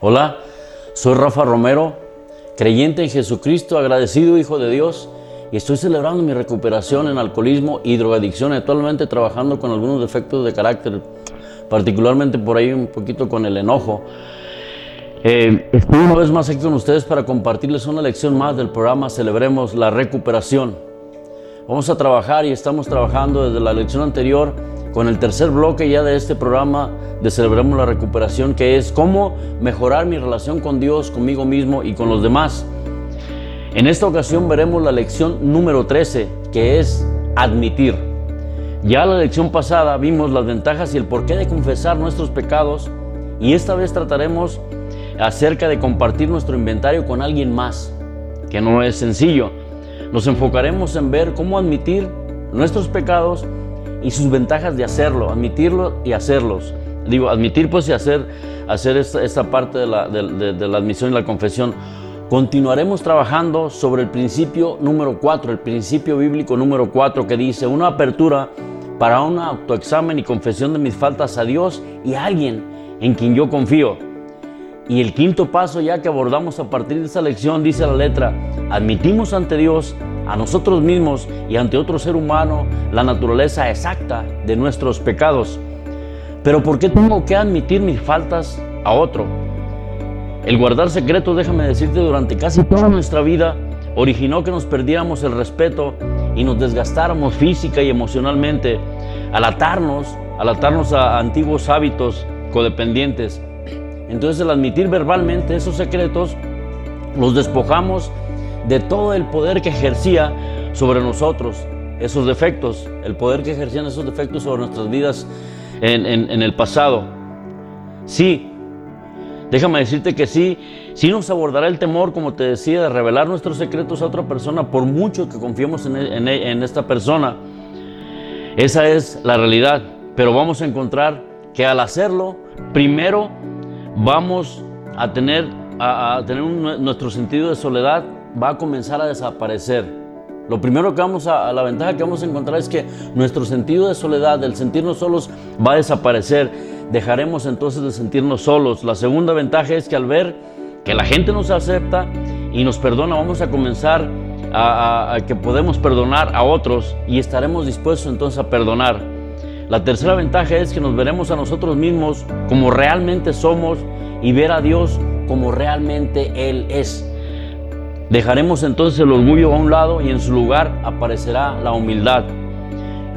Hola, soy Rafa Romero, creyente en Jesucristo, agradecido Hijo de Dios y estoy celebrando mi recuperación en alcoholismo y drogadicción, actualmente trabajando con algunos defectos de carácter, particularmente por ahí un poquito con el enojo. Eh, estoy una vez más aquí con ustedes para compartirles una lección más del programa Celebremos la Recuperación. Vamos a trabajar y estamos trabajando desde la lección anterior con el tercer bloque ya de este programa de Celebremos la Recuperación, que es cómo mejorar mi relación con Dios, conmigo mismo y con los demás. En esta ocasión veremos la lección número 13, que es admitir. Ya la lección pasada vimos las ventajas y el porqué de confesar nuestros pecados y esta vez trataremos acerca de compartir nuestro inventario con alguien más, que no es sencillo. Nos enfocaremos en ver cómo admitir nuestros pecados y sus ventajas de hacerlo, admitirlo y hacerlos. Digo, admitir pues y hacer, hacer esta, parte de la, de, la admisión y la confesión. Continuaremos trabajando sobre el principio número 4, el principio bíblico número 4 que dice una apertura para un autoexamen y confesión de mis faltas a Dios y a alguien en quien yo confío. Y el quinto paso ya que abordamos a partir de esa lección dice la letra, admitimos ante Dios a nosotros mismos y ante otro ser humano la naturaleza exacta de nuestros pecados. Pero ¿por qué tengo que admitir mis faltas a otro? El guardar secretos, déjame decirte, durante casi toda nuestra vida originó que nos perdiéramos el respeto y nos desgastáramos física y emocionalmente al atarnos, al atarnos a antiguos hábitos codependientes. Entonces el admitir verbalmente esos secretos los despojamos de todo el poder que ejercía sobre nosotros, esos defectos, el poder que ejercían esos defectos sobre nuestras vidas en, el pasado. Sí, déjame decirte que sí, sí nos abordará el temor, como te decía, de revelar nuestros secretos a otra persona, por mucho que confiemos en, en esta persona. Esa es la realidad, pero vamos a encontrar que al hacerlo, primero vamos a tener, a, tener nuestro sentido de soledad va a comenzar a desaparecer. Lo primero que vamos a, la ventaja que vamos a encontrar es que nuestro sentido de soledad, el sentirnos solos, va a desaparecer. Dejaremos entonces de sentirnos solos. La segunda ventaja es que al ver que la gente nos acepta y nos perdona, vamos a comenzar a, que podemos perdonar a otros y estaremos dispuestos entonces a perdonar. La tercera ventaja es que nos veremos a nosotros mismos como realmente somos y ver a Dios como realmente Él es. Dejaremos entonces el orgullo a un lado y en su lugar aparecerá la humildad.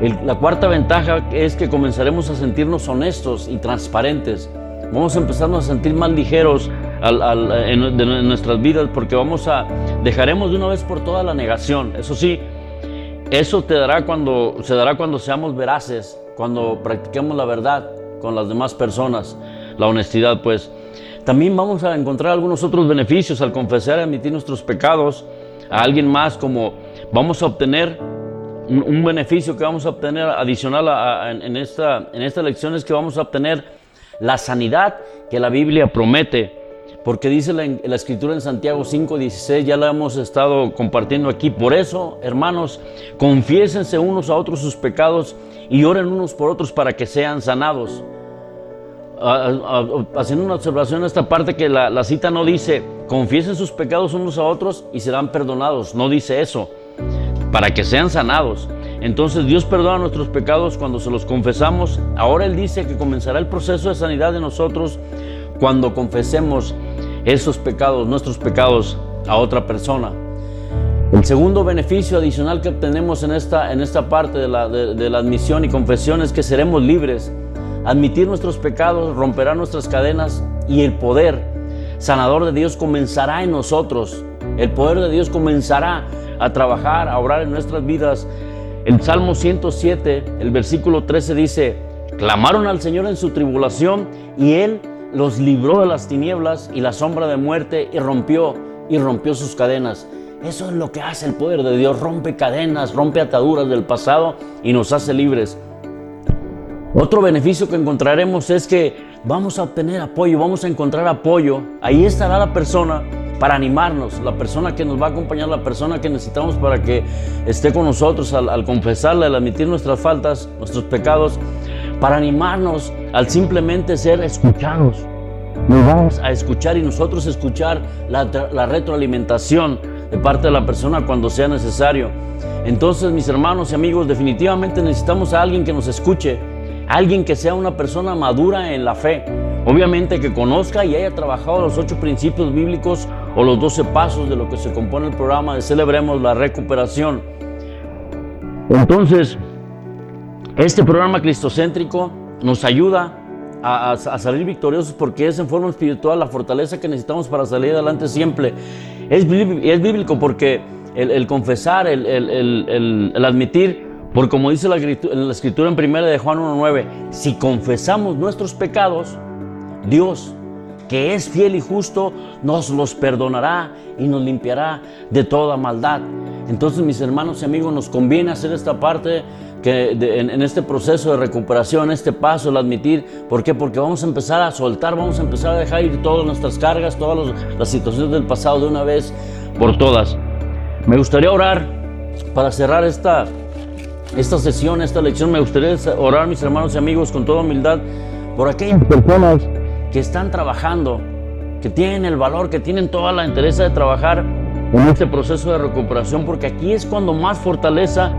La cuarta ventaja es que comenzaremos a sentirnos honestos y transparentes. Vamos a empezarnos a sentir más ligeros en, nuestras vidas porque vamos a dejaremos de una vez por todas la negación. Eso sí, eso te dará cuando se dará cuando seamos veraces, cuando practiquemos la verdad con las demás personas, la honestidad, pues. También vamos a encontrar algunos otros beneficios al confesar y admitir nuestros pecados a alguien más, como vamos a obtener un, beneficio que vamos a obtener adicional en, esta, en esta lección es que vamos a obtener la sanidad que la Biblia promete. Porque dice la, la escritura en Santiago 5:16, ya la hemos estado compartiendo aquí. Por eso, hermanos, confiésense unos a otros sus pecados y oren unos por otros para que sean sanados haciendo una observación en esta parte que la, cita no dice, confiesen sus pecados unos a otros y serán perdonados. No dice eso, para que sean sanados. Entonces Dios perdona nuestros pecados cuando se los confesamos. Ahora Él dice que comenzará el proceso de sanidad de nosotros cuando confesemos esos pecados, nuestros pecados, a otra persona. El segundo beneficio adicional que obtenemos en esta, en esta parte de la, de la admisión y confesión es que seremos libres. Admitir nuestros pecados romperá nuestras cadenas y el poder sanador de Dios comenzará en nosotros. El poder de Dios comenzará a trabajar, a obrar en nuestras vidas. El Salmo 107, el versículo 13 dice, clamaron al Señor en su tribulación y Él los libró de las tinieblas y la sombra de muerte y rompió y rompió sus cadenas. Eso es lo que hace el poder de Dios, rompe cadenas, rompe ataduras del pasado y nos hace libres. Otro beneficio que encontraremos es que vamos a obtener apoyo, vamos a encontrar apoyo. Ahí estará la persona para animarnos, la persona que nos va a acompañar, la persona que necesitamos para que esté con nosotros al, al confesarle, al admitir nuestras faltas, nuestros pecados, para animarnos al simplemente ser escuchados. Nos vamos a escuchar y nosotros escuchar la, la retroalimentación de parte de la persona cuando sea necesario. Entonces, mis hermanos y amigos, definitivamente necesitamos a alguien que nos escuche, alguien que sea una persona madura en la fe. Obviamente que conozca y haya trabajado los ocho principios bíblicos o los doce pasos de lo que se compone el programa de Celebremos la Recuperación. Entonces, este programa cristocéntrico nos ayuda a, salir victoriosos porque es en forma espiritual la fortaleza que necesitamos para salir adelante siempre. Es, bíblico porque el, confesar, el, admitir, por como dice la, la escritura en 1 de Juan 1.9, si confesamos nuestros pecados, Dios, que es fiel y justo, nos los perdonará y nos limpiará de toda maldad. Entonces, mis hermanos y amigos, nos conviene hacer esta parte que en, este proceso de recuperación, este paso, el admitir. ¿Por qué? Porque vamos a empezar a soltar, vamos a empezar a dejar ir todas nuestras cargas, todas las situaciones del pasado de una vez por todas. Me gustaría orar para cerrar esta, esta sesión, esta lección. Me gustaría orar, mis hermanos y amigos, con toda humildad, por aquellas personas que están trabajando, que tienen el valor, que tienen toda la interés de trabajar en este proceso de recuperación, porque aquí es cuando más fortaleza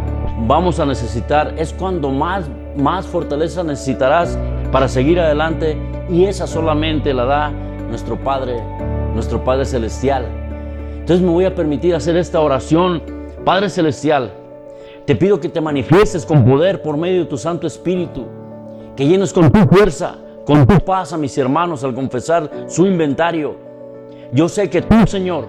vamos a necesitar, es cuando más, más fortaleza necesitarás para seguir adelante y esa solamente la da nuestro Padre, nuestro Padre Celestial. Entonces me voy a permitir hacer esta oración. Padre Celestial, te pido que te manifiestes con poder por medio de tu Santo Espíritu, que llenes con tu fuerza, con tu paz a mis hermanos al confesar su inventario. Yo sé que tú, Señor,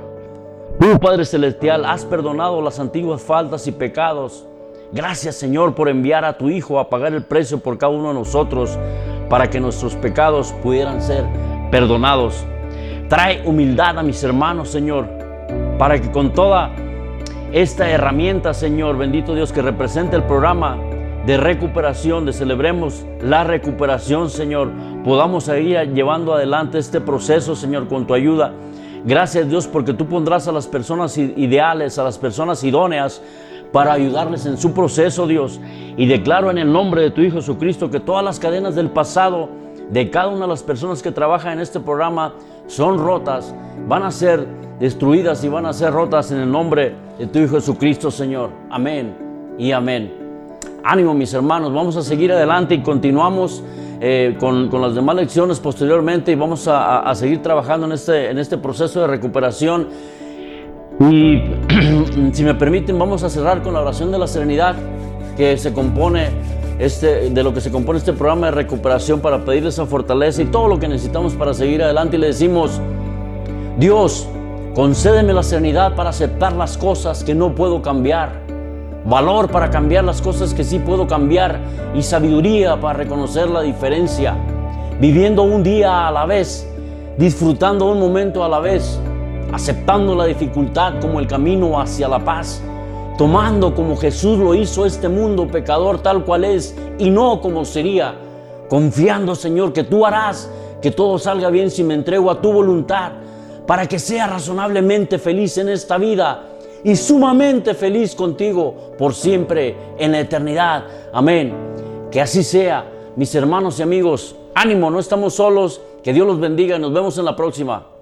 tú, Padre Celestial, has perdonado las antiguas faltas y pecados Gracias Señor por enviar a tu Hijo a pagar el precio por cada uno de nosotros para que nuestros pecados pudieran ser perdonados. Trae humildad a mis hermanos Señor para que con toda esta herramienta Señor, bendito Dios, que representa el programa de recuperación, de celebremos la recuperación Señor, podamos seguir llevando adelante este proceso Señor con tu ayuda. Gracias Dios porque tú pondrás a las personas ideales, a las personas idóneas para ayudarles en su proceso, Dios. Y declaro en el nombre de tu Hijo Jesucristo que todas las cadenas del pasado de cada una de las personas que trabajan en este programa son rotas, van a ser destruidas y van a ser rotas en el nombre de tu Hijo Jesucristo, Señor. Amén y amén. Ánimo, mis hermanos, vamos a seguir adelante y continuamos eh, con, las demás lecciones posteriormente y vamos a, seguir trabajando en este, en este proceso de recuperación. Y si me permiten, vamos a cerrar con la oración de la serenidad que se compone este, de lo que se compone este programa de recuperación para pedirle esa fortaleza y todo lo que necesitamos para seguir adelante. Y le decimos, Dios, concédeme la serenidad para aceptar las cosas que no puedo cambiar, valor para cambiar las cosas que sí puedo cambiar y sabiduría para reconocer la diferencia, viviendo un día a la vez, disfrutando un momento a la vez aceptando la dificultad como el camino hacia la paz, tomando como Jesús lo hizo este mundo pecador tal cual es y no como sería, confiando Señor que tú harás que todo salga bien si me entrego a tu voluntad, para que sea razonablemente feliz en esta vida y sumamente feliz contigo por siempre en la eternidad. Amén. Que así sea, mis hermanos y amigos. Ánimo, no estamos solos. Que Dios los bendiga y nos vemos en la próxima.